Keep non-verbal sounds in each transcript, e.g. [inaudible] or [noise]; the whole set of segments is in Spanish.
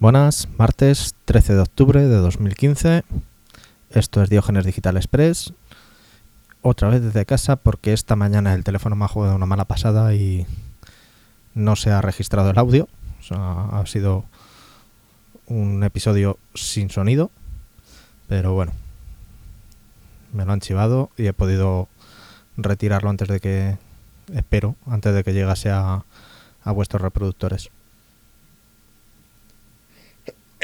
Buenas, martes 13 de octubre de 2015. Esto es Diógenes Digital Express. Otra vez desde casa porque esta mañana el teléfono me ha jugado una mala pasada y no se ha registrado el audio. Ha sido un episodio sin sonido. Pero bueno, me lo han chivado y he podido retirarlo antes de que, espero, antes de que llegase a, a vuestros reproductores.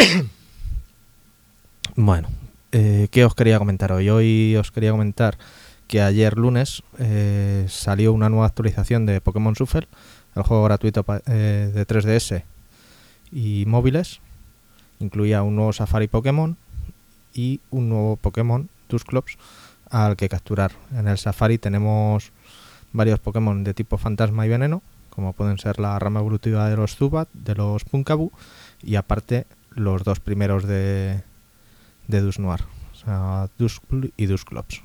[coughs] bueno, eh, ¿qué os quería comentar hoy? Hoy os quería comentar que ayer lunes eh, salió una nueva actualización de Pokémon Shuffle, el juego gratuito eh, de 3DS y móviles. Incluía un nuevo Safari Pokémon y un nuevo Pokémon Dusclops al que capturar. En el Safari tenemos varios Pokémon de tipo fantasma y veneno, como pueden ser la rama evolutiva de los Zubat, de los Punkabu, y aparte los dos primeros de, de Dusnoir, o sea, Duskull y Dusclops.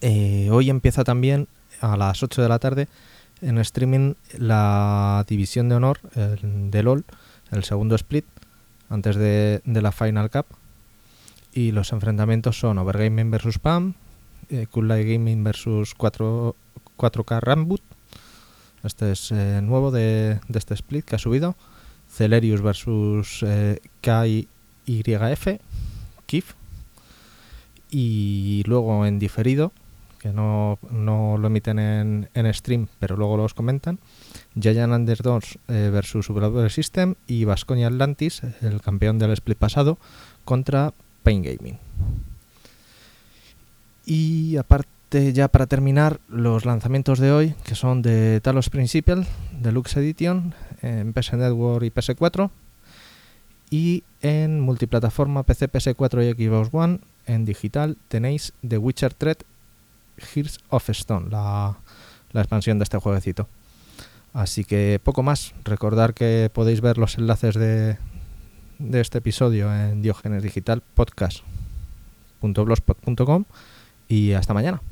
Eh, hoy empieza también a las 8 de la tarde en streaming la división de honor el, de LOL, el segundo split, antes de, de, la Final Cup. Y los enfrentamientos son Overgaming vs PAM, eh, Cool Light Gaming vs 4, 4K Ramboot. Este es eh, nuevo de, de, este split que ha subido. Celerius vs eh, KYF, KIF. Y luego en diferido, que no, no lo emiten en, en, stream, pero luego los comentan. Giant Under 2 eh, versus System y Vasconia Atlantis, el campeón del split pasado, contra Pain Gaming. Y aparte, ya para terminar, los lanzamientos de hoy, que son de Talos Principal, Deluxe Edition, en PS Network y PS4. Y en multiplataforma PC, PS4 y Xbox One, en digital, tenéis The Witcher 3 Hearts of Stone, la, la expansión de este jueguecito. Así que poco más. Recordar que podéis ver los enlaces de, de este episodio en Diógenes Digital Podcast.blogspot.com y hasta mañana.